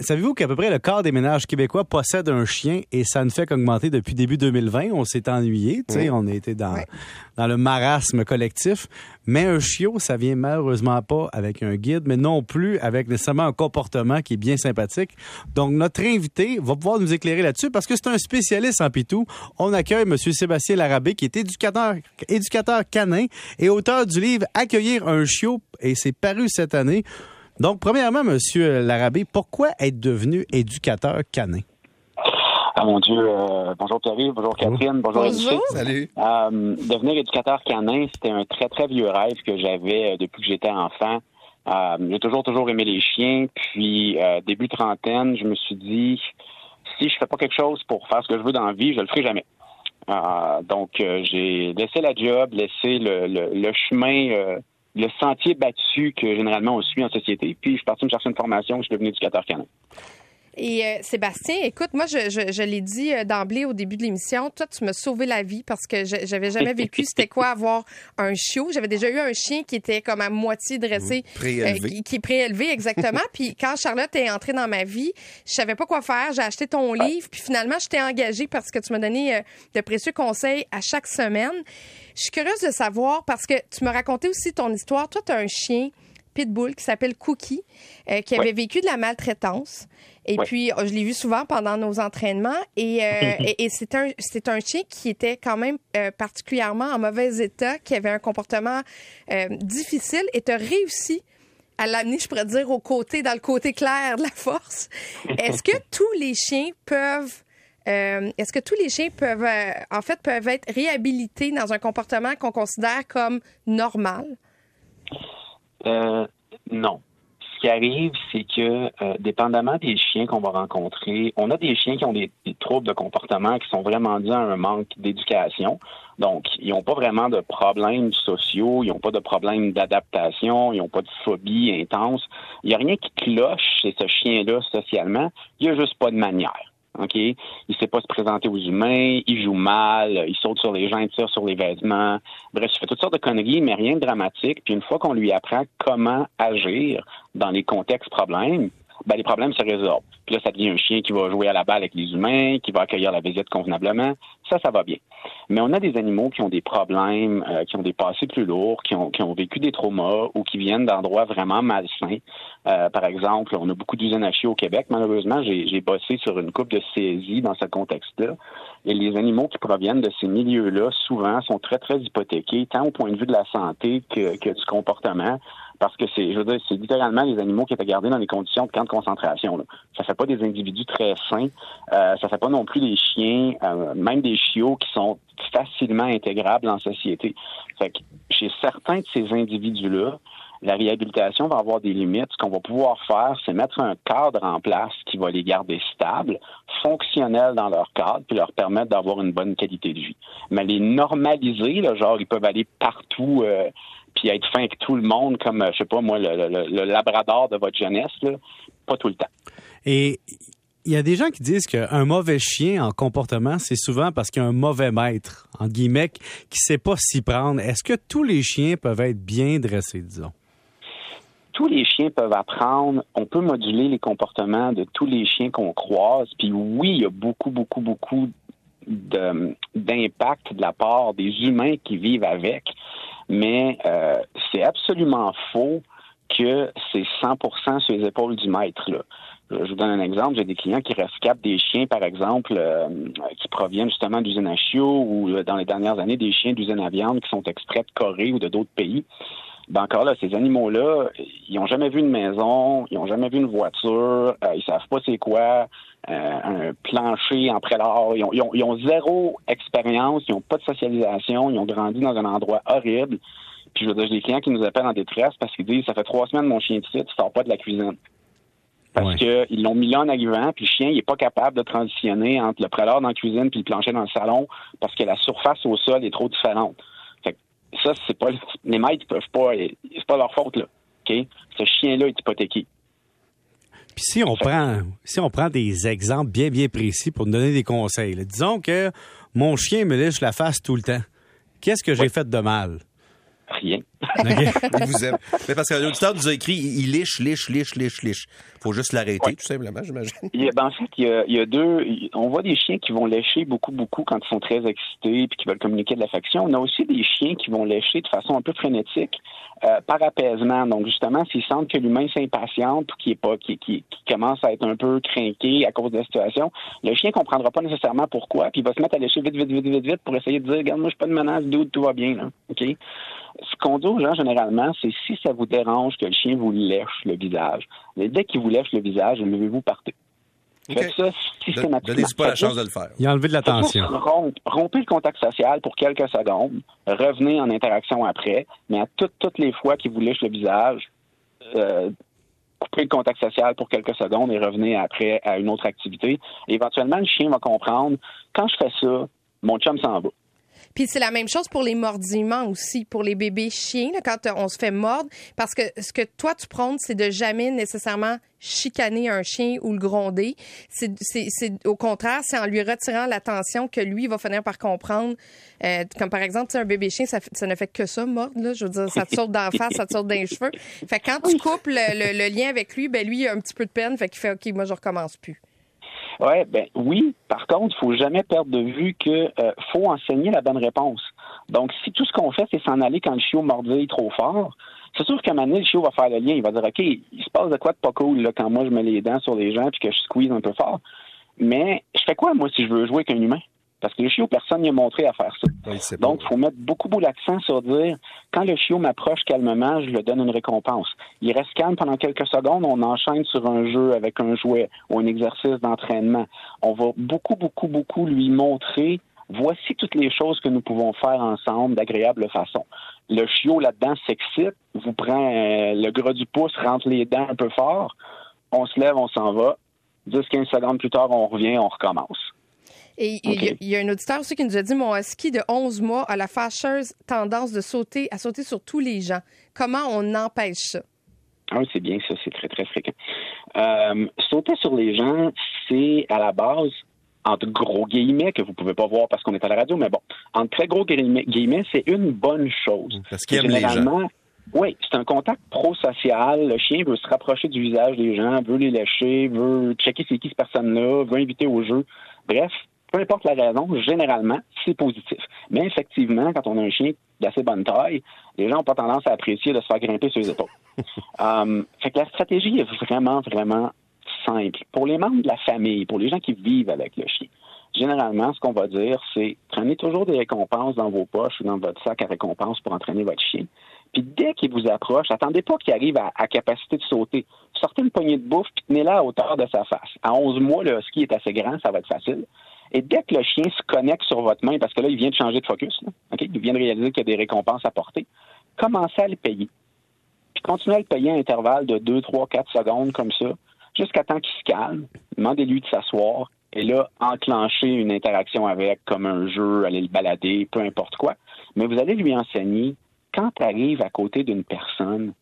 Savez-vous qu'à peu près le quart des ménages québécois possèdent un chien et ça ne fait qu'augmenter depuis début 2020. On s'est ennuyé, tu sais, on a été dans, dans le marasme collectif. Mais un chiot, ça vient malheureusement pas avec un guide, mais non plus avec nécessairement un comportement qui est bien sympathique. Donc, notre invité va pouvoir nous éclairer là-dessus parce que c'est un spécialiste en pitou. On accueille M. Sébastien Larabé, qui est éducateur, éducateur canin et auteur du livre Accueillir un chiot, et c'est paru cette année. Donc, premièrement, Monsieur Larabé, pourquoi être devenu éducateur canin? Ah mon Dieu, euh, bonjour Pierre, bonjour Catherine, bonjour, bonjour. Salut. Euh, devenir éducateur canin, c'était un très très vieux rêve que j'avais euh, depuis que j'étais enfant. j'ai toujours toujours aimé les chiens, puis début trentaine, je me suis dit si je fais pas quelque chose pour faire ce que je veux dans la vie, je le ferai jamais. donc j'ai laissé la job, laissé le, le chemin le sentier battu que généralement on suit en société. Puis je suis parti me chercher une formation, je suis devenu éducateur canin. Et euh, Sébastien, écoute, moi, je, je, l'ai dit euh, d'emblée au début de l'émission, toi, tu m'as sauvé la vie parce que j'avais jamais vécu c'était quoi avoir un chiot? J'avais déjà eu un chien qui était comme à moitié dressé, préélevé. Euh, qui, est préélevé exactement. puis quand Charlotte est entrée dans ma vie, je savais pas quoi faire. J'ai acheté ton livre, puis finalement, je t'ai engagée parce que tu m'as donné de précieux conseils à chaque semaine. Je suis curieuse de savoir parce que tu m'as raconté aussi ton histoire. Toi, tu as un chien pitbull qui s'appelle Cookie, qui avait vécu de la maltraitance. Et puis, oh, je l'ai vu souvent pendant nos entraînements. Et, euh, et, c'est un, c'est un chien qui était quand même euh, particulièrement en mauvais état, qui avait un comportement euh, difficile. Et tu as réussi à l'amener, je pourrais dire, au côté, dans le côté clair de la force. Est-ce que tous les chiens peuvent est-ce que tous les chiens peuvent, en fait, peuvent être réhabilités dans un comportement qu'on considère comme normal? non qui arrive, c'est que, euh, dépendamment des chiens qu'on va rencontrer, on a des chiens qui ont des, troubles de comportement qui sont vraiment dus à un manque d'éducation. Donc, ils n'ont pas vraiment de problèmes sociaux, ils n'ont pas de problèmes d'adaptation, ils n'ont pas de phobie intense. Il n'y a rien qui cloche chez ce chien-là socialement. Il n'y a juste pas de manière. OK? Il sait pas se présenter aux humains, il joue mal, il saute sur les gens, il tire sur les vêtements. Bref, il fait toutes sortes de conneries, mais rien de dramatique. Puis une fois qu'on lui apprend comment agir dans les contextes problèmes, ben, les problèmes se résorbent. Puis là, ça devient un chien qui va jouer à la balle avec les humains, qui va accueillir la visite convenablement. Ça, ça va bien. Mais on a des animaux qui ont des problèmes, euh, qui ont des passés plus lourds, qui ont, qui ont vécu des traumas ou qui viennent d'endroits vraiment malsains. Euh, par exemple, on a beaucoup d'usines à chiots au Québec. Malheureusement, j'ai bossé sur une coupe de saisie dans ce contexte-là. Et les animaux qui proviennent de ces milieux-là, souvent, sont très, très hypothéqués, tant au point de vue de la santé que, que du comportement parce que c'est, je veux dire, c'est littéralement les animaux qui étaient gardés dans les conditions de camp de concentration. Là. Ça fait pas des individus très sains. Euh, ça fait pas non plus des chiens, euh, même des chiots qui sont facilement intégrables en société. Fait que chez certains de ces individus-là, la réhabilitation va avoir des limites. Ce qu'on va pouvoir faire, c'est mettre un cadre en place qui va les garder stables, fonctionnels dans leur cadre, puis leur permettre d'avoir une bonne qualité de vie. Mais les normaliser, là, genre ils peuvent aller partout euh, puis être fin avec tout le monde, comme, je sais pas moi, le, labrador de votre jeunesse, là, pas tout le temps. Et il y a des gens qui disent qu'un mauvais chien en comportement, c'est souvent parce qu'il y a un mauvais maître, en guillemets, qui sait pas s'y prendre. Est-ce que tous les chiens peuvent être bien dressés, disons? tous les chiens peuvent apprendre, on peut moduler les comportements de tous les chiens qu'on croise. Puis oui, il y a beaucoup, beaucoup, beaucoup d'impact de, la part des humains qui vivent avec mais euh, c'est absolument faux que c'est 100% sur les épaules du maître. Là. Je vous donne un exemple. J'ai des clients qui rescapent des chiens, par exemple, euh, qui proviennent justement d'usines à chiots ou euh, dans les dernières années des chiens d'usines à viande qui sont extraits de Corée ou de d'autres pays. Ben encore là, ces animaux-là, ils n'ont jamais vu une maison, ils n'ont jamais vu une voiture, euh, ils savent pas c'est quoi euh, un plancher en prélat. Ils ont, ils, ont, zéro expérience, ils n'ont pas de socialisation, ils ont grandi dans un endroit horrible. Puis je veux dire, j'ai des clients qui nous appellent en détresse parce qu'ils disent ça fait trois semaines mon chien site, il sort pas de la cuisine. Parce qu'ils l'ont mis là en arrivant, puis le chien, il est pas capable de transitionner entre le prélat dans la cuisine puis le plancher dans le salon parce que la surface au sol est trop différente ça, c'est pas les maîtres peuvent pas, c'est pas leur faute là. Ok, ce chien-là est hypothéqué. Puis si on prend, si on prend des exemples bien bien précis pour nous donner des conseils, disons que mon chien me lèche la face tout le temps. Qu'est-ce que j'ai fait de mal? Rien. il vous aime. Mais parce qu'un auditeur nous a écrit, il liche, liche, liche, liche, liche. Faut juste l'arrêter, tout simplement, j'imagine. Ben, en fait, il y, a, deux. On voit des chiens qui vont lécher beaucoup, beaucoup quand ils sont très excités puis qui veulent communiquer de l'affection. On a aussi des chiens qui vont lécher de façon un peu frénétique euh, par apaisement. Donc, justement, s'ils sentent que l'humain s'impatiente ou qu'il est pas, qui, commence à être un peu craqué à cause de la situation, le chien comprendra pas nécessairement pourquoi, puis il va se mettre à lécher vite, vite, vite, vite, vite pour essayer de dire, regarde, moi, je suis pas de menace, doute, tout va bien, là. OK? Ce qu'on dit aux gens généralement, c'est si ça vous dérange que le chien vous lèche le visage, mais dès qu'il vous lèche le visage, levez-vous partez. Faites ça systématiquement. Donnez-y pas la chance de le faire. Il a enlevé de l'attention. Rompez le contact social pour quelques secondes. Revenez en interaction après. Mais à toutes, toutes les fois qu'il vous lèche le visage, euh, coupez le contact social pour quelques secondes et revenez après à une autre activité. éventuellement, le chien va comprendre, quand je fais ça, mon chum s'en va. Puis c'est la même chose pour les mordillements aussi, pour les bébés chiens, quand on se fait mordre. Parce que ce que toi, tu prônes, c'est de jamais nécessairement chicaner un chien ou le gronder. C'est, au contraire, c'est en lui retirant l'attention que lui va finir par comprendre. Euh, comme par exemple, un bébé chien, ça, ne fait que ça, mordre. Là. Je veux dire, ça te saute d'en face, ça te saute dans les cheveux. Fait quand tu coupes le, lien avec lui, ben lui, il a un petit peu de peine. Fait qu'il fait OK, moi, je recommence plus. Ouais, ben oui. Par contre, il faut jamais perdre de vue que euh, faut enseigner la bonne réponse. Donc, si tout ce qu'on fait, c'est s'en aller quand le chiot mordille trop fort, c'est sûr qu'à un moment donné, le chiot va faire le lien. Il va dire, OK, il se passe de quoi de pas cool là, quand moi je mets les dents sur les gens puis que je squeeze un peu fort. Mais je fais quoi, moi, si je veux jouer avec un humain? Parce que le chiot, personne n'a montré à faire ça. Donc, il faut mettre beaucoup, beaucoup l'accent sur dire, quand le chiot m'approche calmement, je lui donne une récompense. Il reste calme pendant quelques secondes, on enchaîne sur un jeu avec un jouet ou un exercice d'entraînement. On va beaucoup, beaucoup, beaucoup lui montrer, voici toutes les choses que nous pouvons faire ensemble d'agréable façon. Le chiot, là-dedans, s'excite, vous prend euh, le gras du pouce, rentre les dents un peu fort, on se lève, on s'en va. 10-15 secondes plus tard, on revient, on recommence. Et il y, a un auditeur aussi qui nous a dit mon husky de 11 mois a la fâcheuse tendance de sauter, à sauter sur tous les gens. Comment on empêche ça? Ah oui, c'est bien ça, c'est très, très fréquent. Euh, sauter sur les gens, c'est à la base, entre gros guillemets, que vous pouvez pas voir parce qu'on est à la radio, mais bon, entre très gros guillemets, c'est une bonne chose. Parce qu'il aime les gens. Oui, c'est un contact pro-social. Le chien veut se rapprocher du visage des gens, veut les lâcher, veut checker c'est qui cette personne-là, veut inviter au jeu. Bref, peu importe la raison, généralement, c'est positif. Mais effectivement, quand on a un chien d'assez bonne taille, les gens n'ont pas tendance à apprécier de se faire grimper sur les épaules. um, fait que la stratégie est vraiment, vraiment simple. Pour les membres de la famille, pour les gens qui vivent avec le chien, généralement, ce qu'on va dire, c'est prenez toujours des récompenses dans vos poches ou dans votre sac à récompenses pour entraîner votre chien. Puis dès qu'il vous approche, attendez pas qu'il arrive à, capacité de sauter. Sortez une poignée de bouffe, puis tenez-la à hauteur de sa face. À 11 mois, le ski est assez grand, ça va être facile. Et dès que le chien se connecte sur votre main, parce que là, il vient de changer de focus, il vient de réaliser qu'il y a des récompenses à porter, commencez à le payer. Puis continuez à le payer à intervalle de 2, 3, 4 secondes comme ça, jusqu'à temps qu'il se calme. Demandez-lui de s'asseoir et là, enclencher une interaction avec, comme un jeu, aller le balader, peu importe quoi. Mais vous allez lui enseigner, quand tu arrives à côté d'une personne,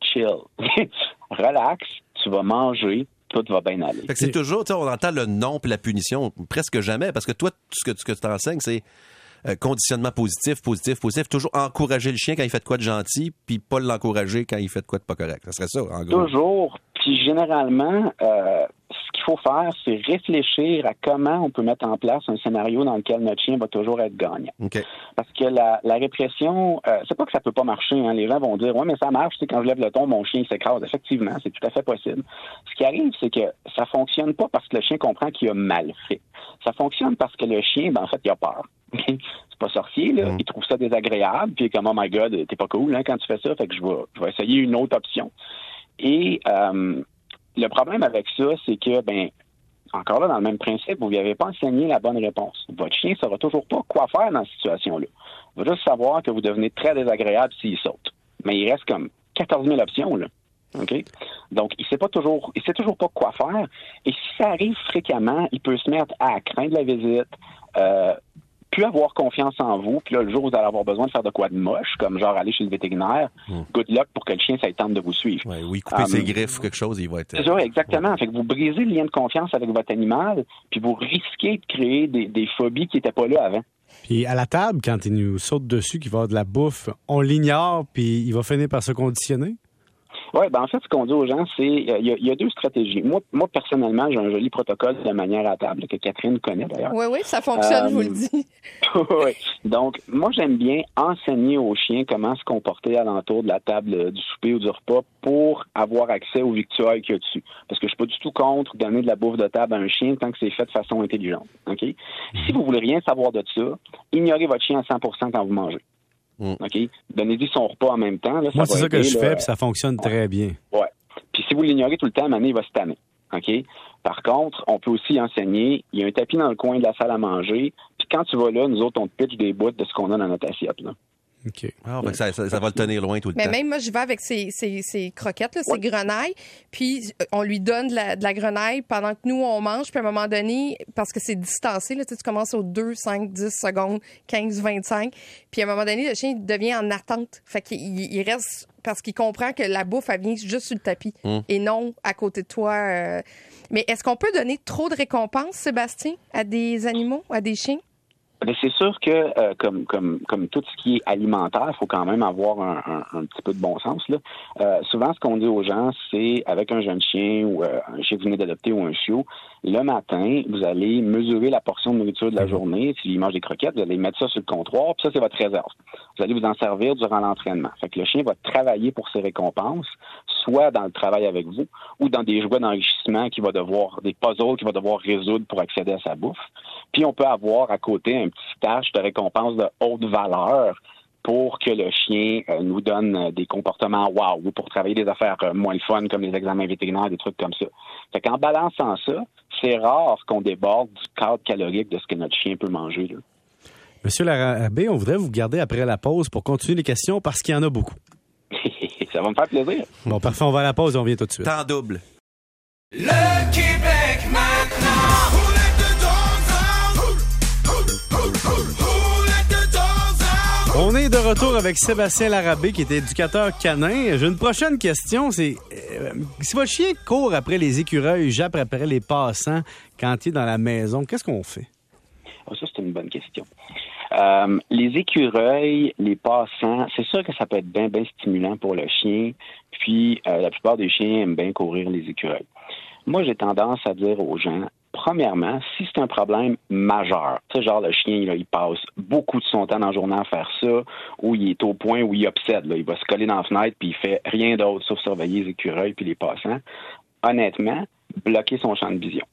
chill, relax, tu vas manger, tout va bien aller. c'est toujours, on entend le non puis la punition presque jamais, parce que toi, ce que, ce que tu t'enseignes, c'est euh, conditionnement positif, positif, positif. Toujours encourager le chien quand il fait de quoi de gentil, puis pas l'encourager quand il fait de quoi de pas correct. Ça serait ça, en gros. Toujours. Puis généralement, euh, faut faire, c'est réfléchir à comment on peut mettre en place un scénario dans lequel notre chien va toujours être gagnant. Parce que la, répression, euh, c'est pas que ça peut pas marcher. Hein. Les gens vont dire, ouais, mais ça marche. quand je lève le ton, mon chien s'écrase. Effectivement, c'est tout à fait possible. Ce qui arrive, c'est que ça fonctionne pas parce que le chien comprend qu'il a mal fait. Ça fonctionne parce que le chien, ben, en fait, il a peur. c'est pas sorcier, là. Mm. Il trouve ça désagréable, puis comme, oh my god, t'es pas cool, hein, quand tu fais ça, fait que je vais, je vais essayer une autre option. Et euh, le problème avec ça, c'est que, ben, encore là, dans le même principe, vous n'avez pas enseigné la bonne réponse. Votre chien ne saura toujours pas quoi faire dans cette situation-là. Il va juste savoir que vous devenez très désagréable s'il saute. Mais il reste comme 14 000 options, là. OK? Donc, il sait pas toujours, il sait toujours pas quoi faire. Et si ça arrive fréquemment, il peut se mettre à craindre la visite, euh, plus avoir confiance en vous. Puis là, le jour où vous allez avoir besoin de faire de quoi de moche, comme genre aller chez le vétérinaire, hmm. good luck pour que le chien, ça tente de vous suivre. oui, couper ses um, griffes ou quelque chose, il va être... C'est ça, exactement. Fait que vous brisez le lien de confiance avec votre animal, puis vous risquez de créer des, phobies qui n'étaient pas là avant. Puis à la table, quand il nous saute dessus, qu'il va avoir de la bouffe, on l'ignore, puis il va finir par se conditionner? Oui, ben en fait, ce qu'on dit aux gens, c'est il y, a deux stratégies. Moi, moi personnellement, j'ai un joli protocole de manière à table que Catherine connaît d'ailleurs. Oui, oui, ça fonctionne, je vous le dis. oui. Donc, moi, j'aime bien enseigner aux chiens comment se comporter alentour de la table du souper ou du repas pour avoir accès aux victuailles qu'il y a dessus. Parce que je suis pas du tout contre donner de la bouffe de table à un chien tant que c'est fait de façon intelligente. OK? Si vous voulez rien savoir de ça, ignorez votre chien à 100% quand vous mangez. Mm. OK? Donnez-lui son repas en même temps. Moi, c'est ça que je fais, puis ça fonctionne très bien. Ouais. Puis si vous l'ignorez tout le temps, à il va se tanner. OK? Par contre, on peut aussi enseigner. Il y a un tapis dans le coin de la salle à manger. Puis quand tu vas là, nous autres, on te pitch des bouts de ce qu'on a dans notre assiette. Là. OK. Ah, ça, va le tenir loin tout le mais temps. Mais même moi, je vais avec ces, croquettes, là, ces grenailles, puis euh, on lui donne de la, grenaille pendant que nous, on mange, puis à un moment donné, parce que c'est distancé, là, tu, commences aux 2, 5, 10 secondes, 15, 25, puis à un moment donné, le chien devient en attente. Fait qu'il il reste parce qu'il comprend que la bouffe, elle vient juste sur le tapis hum. et non à côté de toi. Euh. Mais est-ce qu'on peut donner trop de récompenses, Sébastien, à des animaux, à des chiens? C'est sûr que euh, comme, comme, comme tout ce qui est alimentaire, il faut quand même avoir un, un, petit peu de bon sens. Là. Euh, souvent, ce qu'on dit aux gens, c'est avec un jeune chien ou euh, un chien que vous venez d'adopter ou un chiot, le matin, vous allez mesurer la portion de nourriture de la journée. S'il mange des croquettes, vous allez mettre ça sur le comptoir, puis ça, c'est votre réserve. Vous allez vous en servir durant l'entraînement. Fait que le chien va travailler pour ses récompenses, soit dans le travail avec vous, ou dans des jouets d'enrichissement qu'il va devoir, des puzzles qu'il va devoir résoudre pour accéder à sa bouffe. Puis on peut avoir à côté un petit tâche de récompense de haute valeur pour que le chien euh, nous donne euh, des comportements wow ou pour travailler des affaires euh, moins fun comme les examens vétérinaires, des trucs comme ça. Fait qu'en balançant ça, c'est rare qu'on déborde du cadre calorique de ce que notre chien peut manger. Là. Monsieur Larabé, on voudrait vous garder après la pause pour continuer les questions parce qu'il y en a beaucoup. ça va me faire plaisir. Bon, parfait, on va à la pause et on vient tout de suite. Temps double. Le Québec On est de retour avec Sébastien Larabé, qui est éducateur canin. J'ai une prochaine question. C'est euh, si votre chien court après les écureuils, jappe après les passants quand il est dans la maison, qu'est-ce qu'on fait? Oh, ça, c'est une bonne question. Euh, les écureuils, les passants, c'est sûr que ça peut être bien, bien stimulant pour le chien. Puis, euh, la plupart des chiens aiment bien courir les écureuils. Moi, j'ai tendance à dire aux gens, premièrement, si c'est un problème majeur, tu genre le chien, il passe beaucoup de son temps dans la journée à faire ça, ou il est au point où il obsède, il va se coller dans la fenêtre, puis il fait rien d'autre sauf surveiller les écureuils puis les passants, honnêtement, bloquer son champ de vision.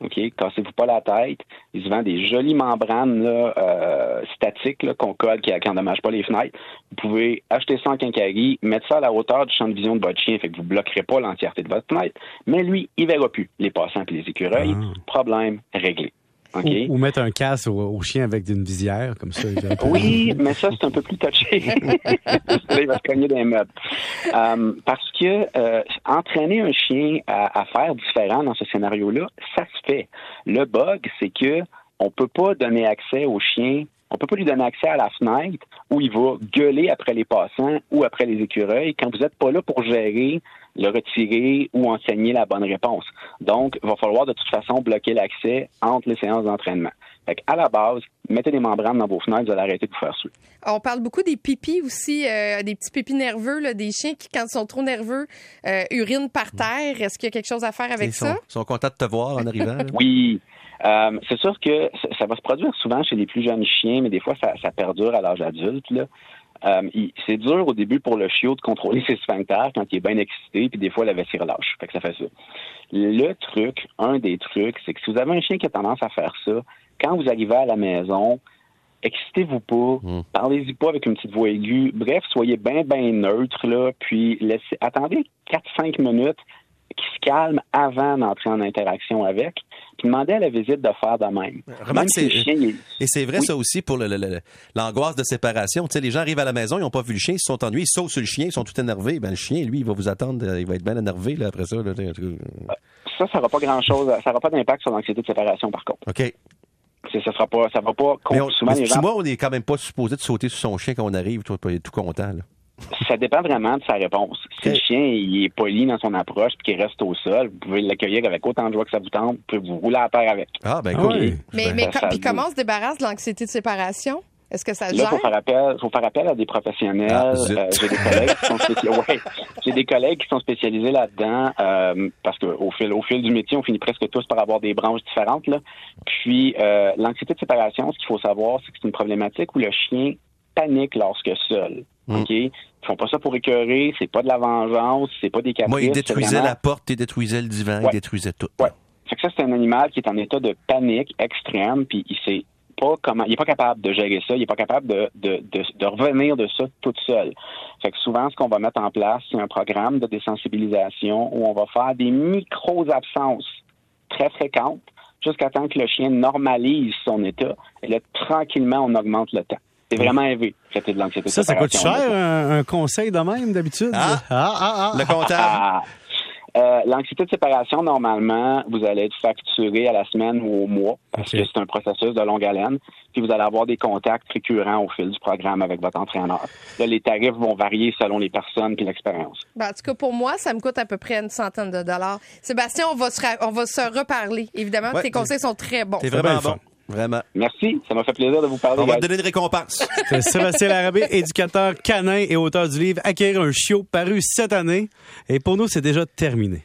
OK? Cassez-vous pas la tête. Il se vend des jolies membranes là, euh, statiques qu'on colle qui n'endommagent pas les fenêtres. Vous pouvez acheter ça en quincaillerie, mettre ça à la hauteur du champ de vision de votre chien, fait que vous bloquerez pas l'entièreté de votre fenêtre. Mais lui, il verra plus les passants et les écureuils. Ah. Problème réglé. Ou, mettre un casque au, chien avec une visière, comme ça. oui, mais ça, c'est un peu plus touché. il va se cogner des meubles. Euh, parce que euh, entraîner un chien à, faire différent dans ce scénario-là, ça se fait. Le bug, c'est que on peut pas donner accès au chien on peut pas lui donner accès à la fenêtre où il va gueuler après les passants ou après les écureuils quand vous n'êtes pas là pour gérer, le retirer ou enseigner la bonne réponse. Donc, il va falloir de toute façon bloquer l'accès entre les séances d'entraînement. Fait à la base, mettez des membranes dans vos fenêtres, vous allez arrêter de vous faire suer. On parle beaucoup des pipis aussi, euh, des petits pipis nerveux, des chiens qui, quand ils sont trop nerveux, euh, urinent par terre. Est-ce qu'il y a quelque chose à faire avec ça? Ils sont contents de te voir en arrivant. oui. Euh, c'est sûr que ça va se produire souvent chez les plus jeunes chiens, mais des fois, ça, perdure à l'âge adulte. Euh, c'est dur au début pour le chiot de contrôler ses sphincters quand il est bien excité, puis des fois, la vessie relâche. Fait que ça fait ça. Le truc, un des trucs, c'est que si vous avez un chien qui a tendance à faire ça, quand vous arrivez à la maison, excitez-vous pas, hmm. parlez-y pas avec une petite voix aiguë. Bref, soyez bien, bien neutre, là, puis laissez, attendez 4-5 minutes, qui se calme avant d'entrer en interaction avec, puis demander à la visite de faire de même. Remarque, Et c'est vrai ça aussi pour l'angoisse de séparation. Tu sais, les gens arrivent à la maison, ils n'ont pas vu le chien, ils se sont ennuyés, ils sautent sur le chien, ils sont tout énervés. Ben, le chien, lui, il va vous attendre, il va être bien énervé là, après ça. ça, ça n'aura pas grand-chose, ça n'aura pas d'impact sur l'anxiété de séparation, par contre. OK. Ça sera pas, ça va pas. Mais souvent, les gens... moi, on n'est quand même pas supposé de sauter sur son chien quand on arrive, tout, tout content. Là ça dépend vraiment de sa réponse. Si le chien il est poli dans son approche puis qu'il reste au sol, vous pouvez l'accueillir avec autant de joie que ça vous tente. Vous pouvez vous rouler à terre avec. Ah, ben Ah cool. oui. Mais, Ben, mais ça puis comment on se débarrasse de l'anxiété de séparation? Est-ce que ça Là, faut faire appel, faut faire appel à des professionnels. Ah. Euh, j'ai des collègues qui sont spécialisés. Ouais, j'ai des collègues qui sont spécialisés là-dedans euh, parce que au fil, au fil du métier, on finit presque tous par avoir des branches différentes. Là. Puis euh, l'anxiété de séparation, ce qu'il faut savoir, c'est que c'est une problématique où le chien panique lorsque seul. Mm. Ok, ils font pas ça pour écœurer, c'est pas de la vengeance, c'est pas des caprices. Moi, il c'est détruisait vraiment- la porte, il détruisait le divan, il Ouais. détruisait tout. Ouais. Fait que ça, c'est un animal qui est en état de panique extrême, puis il sait pas comment, il est pas capable de gérer ça, il est pas capable de, de, de, de revenir de ça toute seule. Fait que souvent, ce qu'on va mettre en place, c'est un programme de désensibilisation où on va faire des micro-absences très fréquentes jusqu'à temps que le chien normalise son état. Et là, tranquillement, on augmente le temps. C'est vraiment élevé, traiter de l'anxiété de Ça, ça coûte cher, un, un conseil de même, d'habitude? Ah. ah, ah, ah. Le comptable. Ah. Euh, L'anxiété de séparation, normalement, vous allez être facturé à la semaine ou au mois parce que c'est un processus de longue haleine. Puis vous allez avoir des contacts récurrents au fil du programme avec votre entraîneur. Là, les tarifs vont varier selon les personnes et l'expérience. Ben, en tout cas, pour moi, ça me coûte à peu près une centaine de dollars. Sébastien, on va se, on va se reparler. Évidemment, Ouais. tes conseils sont très bons. Bien vraiment bon. Vraiment. Merci, ça m'a fait plaisir de vous parler. On va te donner une récompense. C'est Sébastien Larabé, éducateur canin et auteur du livre Acquérir un chiot paru cette année. Et pour nous, c'est déjà terminé.